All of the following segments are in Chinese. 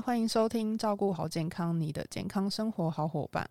欢迎收听《照顾好健康》，你的健康生活好伙伴。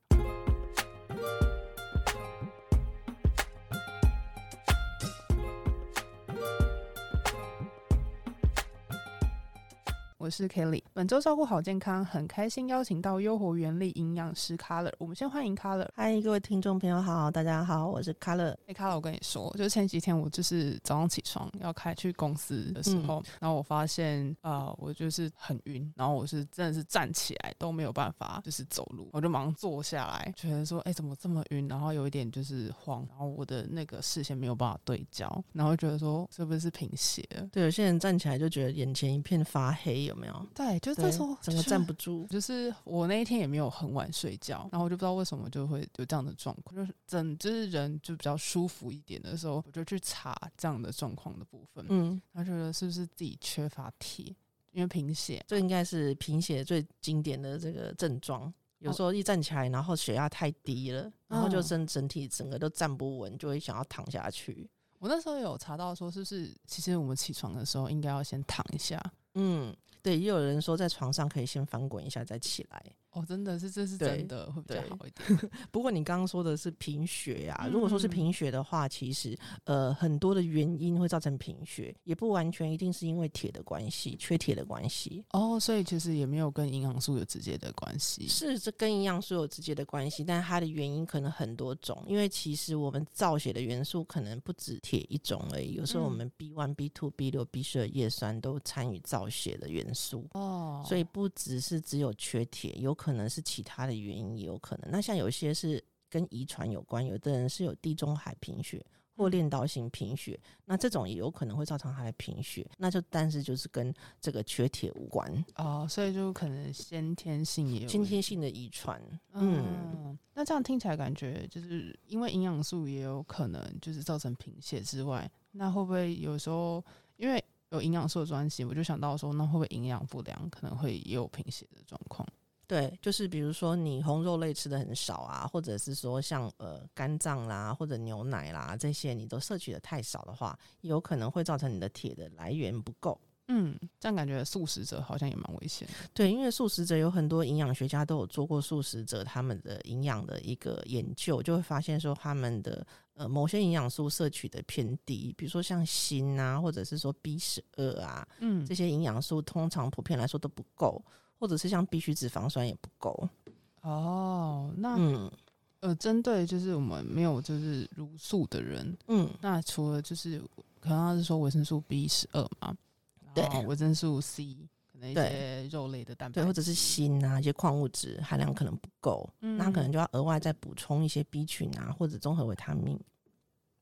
我是 Kelly，本周照顾好健康，很开心邀请到优活原力营养师 Color。我们先欢迎 Color。嗨，各位听众朋友好，大家好，我是 Color。哎，Color，我跟你说，就是前几天我就是早上起床要开去公司的时候，然后我发现啊，我就是很晕，然后我是真的是站起来都没有办法，就是走路，我就马上坐下来，觉得说，哎，怎么这么晕？然后有一点就是慌，然后我的那个视线没有办法对焦，然后觉得说是不是贫血？对，有些人站起来就觉得眼前一片发黑，有没有？对，就是那时候整个站不住。就是我那一天也没有很晚睡觉，然后我就不知道为什么就会有这样的状况，就是整就是人就比较舒服一点的时候，我就去查这样的状况的部分，嗯，然后觉得是不是自己缺乏铁，因为贫血，这应该是贫血最经典的这个症状。有时候一站起来，然后血压太低了，然后就整整体整个都站不稳，就会想要躺下去。我那时候有查到说，是不是其实我们起床的时候应该要先躺一下？嗯，对，也有人说在床上可以先翻滚一下再起来。哦，真的是，这是真的会比较好一点。不过你刚刚说的是贫血呀，如果说是贫血的话，其实呃很多的原因会造成贫血，也不完全一定是因为铁的关系，缺铁的关系。哦，所以其实也没有跟营养素有直接的关系。是，这跟营养素有直接的关系，但它的原因可能很多种。因为其实我们造血的元素可能不止铁一种而已，有时候我们 B one、B two、B 六、B 十二叶酸都参与造血的元素。哦，所以不只是只有缺铁，有可。可能是其他的原因也有可能。那像有些是跟遗传有关，有的人是有地中海贫血或链导型贫血，那这种也有可能会造成他的贫血。那就但是就是跟这个缺铁无关哦，所以就可能先天性也有先天性的遗传。嗯，那这样听起来感觉就是因为营养素也有可能就是造成贫血之外，那会不会有时候因为有营养素的专辑，我就想到说，那会不会营养不良可能会也有贫血的状况？对，就是比如说你红肉类吃的很少啊，或者是说像呃肝脏啦或者牛奶啦这些你都摄取的太少的话，有可能会造成你的铁的来源不够。嗯，这样感觉素食者好像也蛮危险的。对，因为素食者有很多营养学家都有做过素食者他们的营养的一个研究，就会发现说他们的呃某些营养素摄取的偏低，比如说像锌啊，或者是说 B 十二啊，嗯，这些营养素通常普遍来说都不够。或者是像必需脂肪酸也不够。哦，那嗯。呃，针对就是我们没有就是乳素的人，嗯，那除了就是可能他是说维生素 B 十二嘛，对，维生素 C 可能一些肉类的蛋白，对，或者是锌啊一些矿物质含量可能不够，那可能就要额外再补充一些 B 群啊或者综合维他命。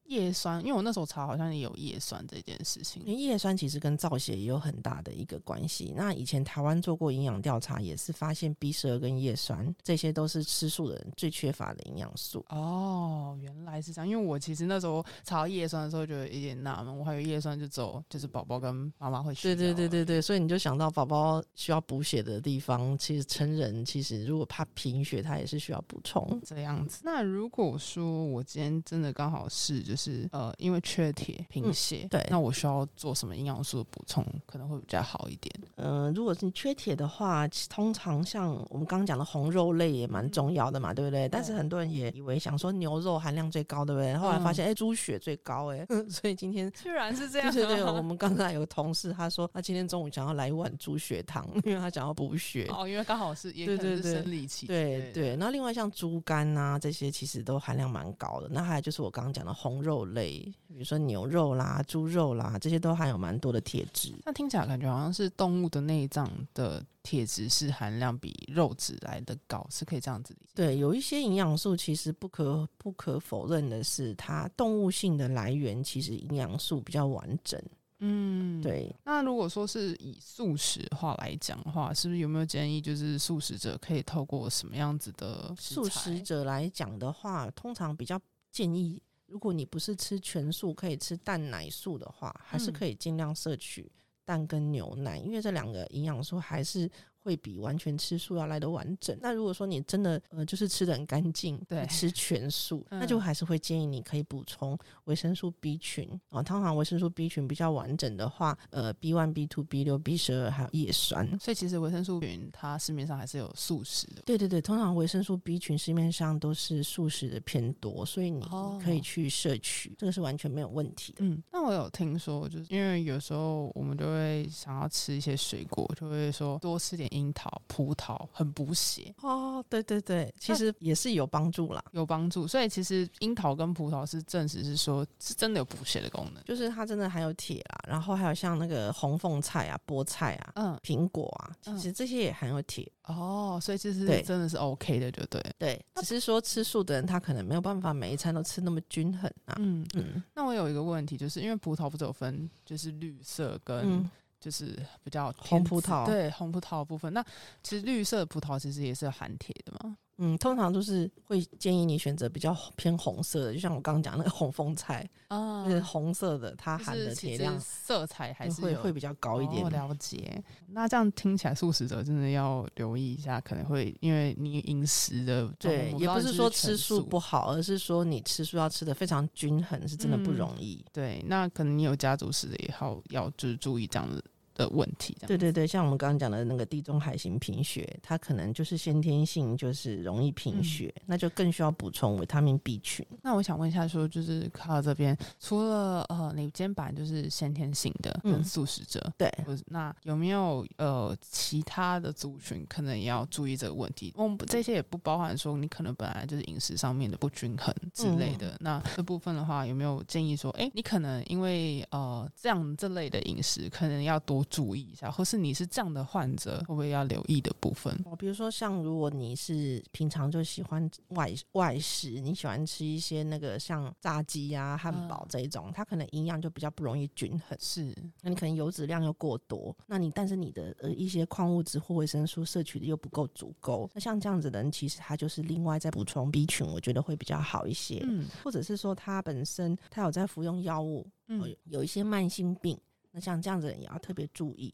叶酸，因为我那时候查好像也有叶酸这件事情。因为叶酸其实跟造血也有很大的一个关系。那以前台湾做过营养调查，也是发现 B 十二跟叶酸这些都是吃素的人最缺乏的营养素。哦，原来是这样。因为我其实那时候查到叶酸的时候，觉得有点纳闷。我还有叶酸就走，就是宝宝跟妈妈会需要。对对对对对，所以你就想到宝宝需要补血的地方，其实成人其实如果怕贫血，他也是需要补充这样子。那如果说我今天真的刚好是就。就是呃，因为缺铁贫血，对，那我需要做什么营养素的补充可能会比较好一点？嗯，如果是你缺铁的话，通常像我们刚刚讲的红肉类也蛮重要的嘛，对不对？但是很多人也以为想说牛肉含量最高，对不对？后来发现哎，猪血最高哎，所以今天居然是这样。对对对，我们刚刚有个同事他说他今天中午想要来一碗猪血汤，因为他想要补血哦，因为刚好是也可能是生理期。对对，那另外像猪肝啊这些其实都含量蛮高的。那还有就是我刚刚讲的红。肉类，比如说牛肉啦、猪肉啦，这些都含有蛮多的铁质。那听起来感觉好像是动物的内脏的铁质是含量比肉质来的高，是可以这样子理解。对，有一些营养素其实不可不可否认的是，它动物性的来源其实营养素比较完整。嗯，对。那如果说是以素食化来讲的话，是不是有没有建议，就是素食者可以透过什么样子的素食者来讲的话，通常比较建议。如果你不是吃全素，可以吃蛋奶素的话，还是可以尽量摄取蛋跟牛奶，因为这两个营养素还是会比完全吃素要来的完整。那如果说你真的呃就是吃的很干净，对吃全素，嗯那就还是会建议你可以补充维生素 B 群啊。通常维生素 B 群比较完整的话，呃 B one、B two、B 六、B 十二还有叶酸。所以其实维生素群它市面上还是有素食的。对对对，通常维生素 B 群市面上都是素食的偏多，所以你哦可以去摄取，这个是完全没有问题的。嗯，那我有听说，就是因为有时候我们就会想要吃一些水果，就会说多吃点樱桃、葡萄，很补血，哦，对对对，其实也是有帮助啦。有帮助。所以其实樱桃跟葡萄是证实是说是真的有补血的功能。就是它真的含有铁啦，然后还有像那个红凤菜啊、菠菜啊、嗯，苹果啊，其嗯实这些也含有铁。哦，所以其实真的是 OK 的，就对了。对，只是说吃素的人他可能没有办法每一餐都吃那么均衡啊。嗯，嗯那我有一个问题，就是因为葡萄不是有分就是绿色跟嗯，就是比较红葡萄对红葡萄的部分。那其实绿色葡萄其实也是含铁的嘛。嗯，通常都是会建议你选择比较偏红色的，就像我刚刚讲那个红凤菜，啊就是红色的，它含的铁量色彩还是会会比较高一点哦。了解，那这样听起来，素食者真的要留意一下，可能会因为你饮食的，对也不是说吃素不不好，而是说你吃素要吃的非常均衡，是真的不嗯容易。对，那可能你有家族史的也好，要就是注意这样的的问题。对对对，像我们刚刚讲的那个地中海型贫血，它可能就是先天性就是容易贫嗯血，那就更需要补充维他命 B 群。那我想问一下，说就是卡尔这边，除了呃你肩膀就是先天性的素食者，对，那有没有呃其他的族群可能也要注意这个问题？我们这些也不包含说你可能本来就是饮食上面的不均衡之类的。那这部分的话，有没有建议说，哎、你可能因为呃这样这类的饮食，可能要多注意一下，或是你是这样的患者，会不会要留意的部分？哦，比如说像如果你是平常就喜欢外外食，你喜欢吃一些那个像炸鸡呀、汉堡嗯这一种，它可能营养就比较不容易均衡。是，那你可能油脂量又过多，那你但是你的呃一些矿物质或维生素摄取的又不够足够，那像这样子的人，其实他就是另外再补充 B 群，我觉得会比较好一些。嗯或者是说他本身他有在服用药物，嗯有有一些慢性病，那像这样子人也要特别注意。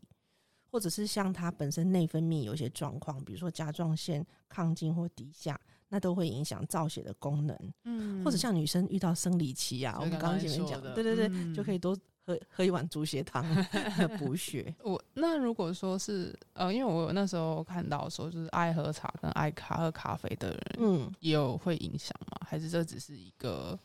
或者是像他本身内分泌有一些状况，比如说甲状腺亢进或低下，那都会影响造血的功能。嗯或者像女生遇到生理期啊，我们刚刚前面讲，的对对对，嗯就可以多喝喝一碗猪血汤 补血。我那如果说是呃，因为我那时候看到说，就是爱喝茶跟爱咖喝咖啡的人，嗯也有会影响吗？还是这只是一个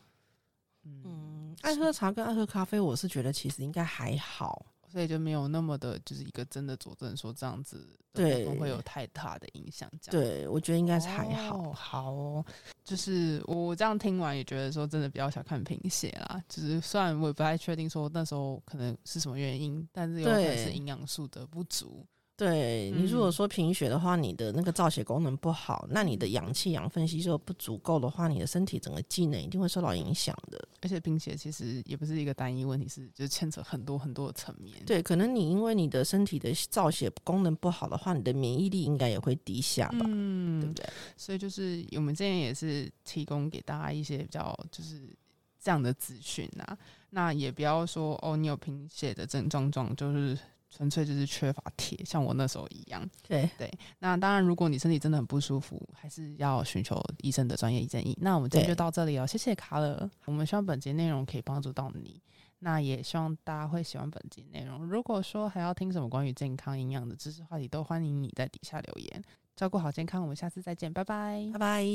嗯，嗯，爱喝茶跟爱喝咖啡，我是觉得其实应该还好。所以就没有那么的，就是一个真的佐证说这样子对不会有太大的影响。这样对，我觉得应该是还好。哦好哦，就是我这样听完也觉得说，真的比较小看贫血啦。就是虽然我也不太确定说那时候可能是什么原因，但是有可能是营养素的不足。对你如果嗯说贫血的话，你的那个造血功能不好，那你的氧气、养分吸收不足够的话，你的身体整个机能一定会受到影响的。而且贫血其实也不是一个单一问题，是就是牵扯很多很多的层面。对，可能你因为你的身体的造血功能不好的话，你的免疫力应该也会低下吧，嗯对嗯不，对？所以就是我们之前也是提供给大家一些比较就是这样的资讯啊，那也不要说哦，你有贫血的症状状，就是纯粹就是缺乏铁，像我那时候一样。对对，那当然，如果你身体真的很不舒服，还是要寻求医生的专业建议。那我们今天就到这里哦，谢谢卡尔。我们希望本节内容可以帮助到你，那也希望大家会喜欢本节内容。如果说还要听什么关于健康营养的知识话题，都欢迎你在底下留言。照顾好健康，我们下次再见，拜拜拜拜。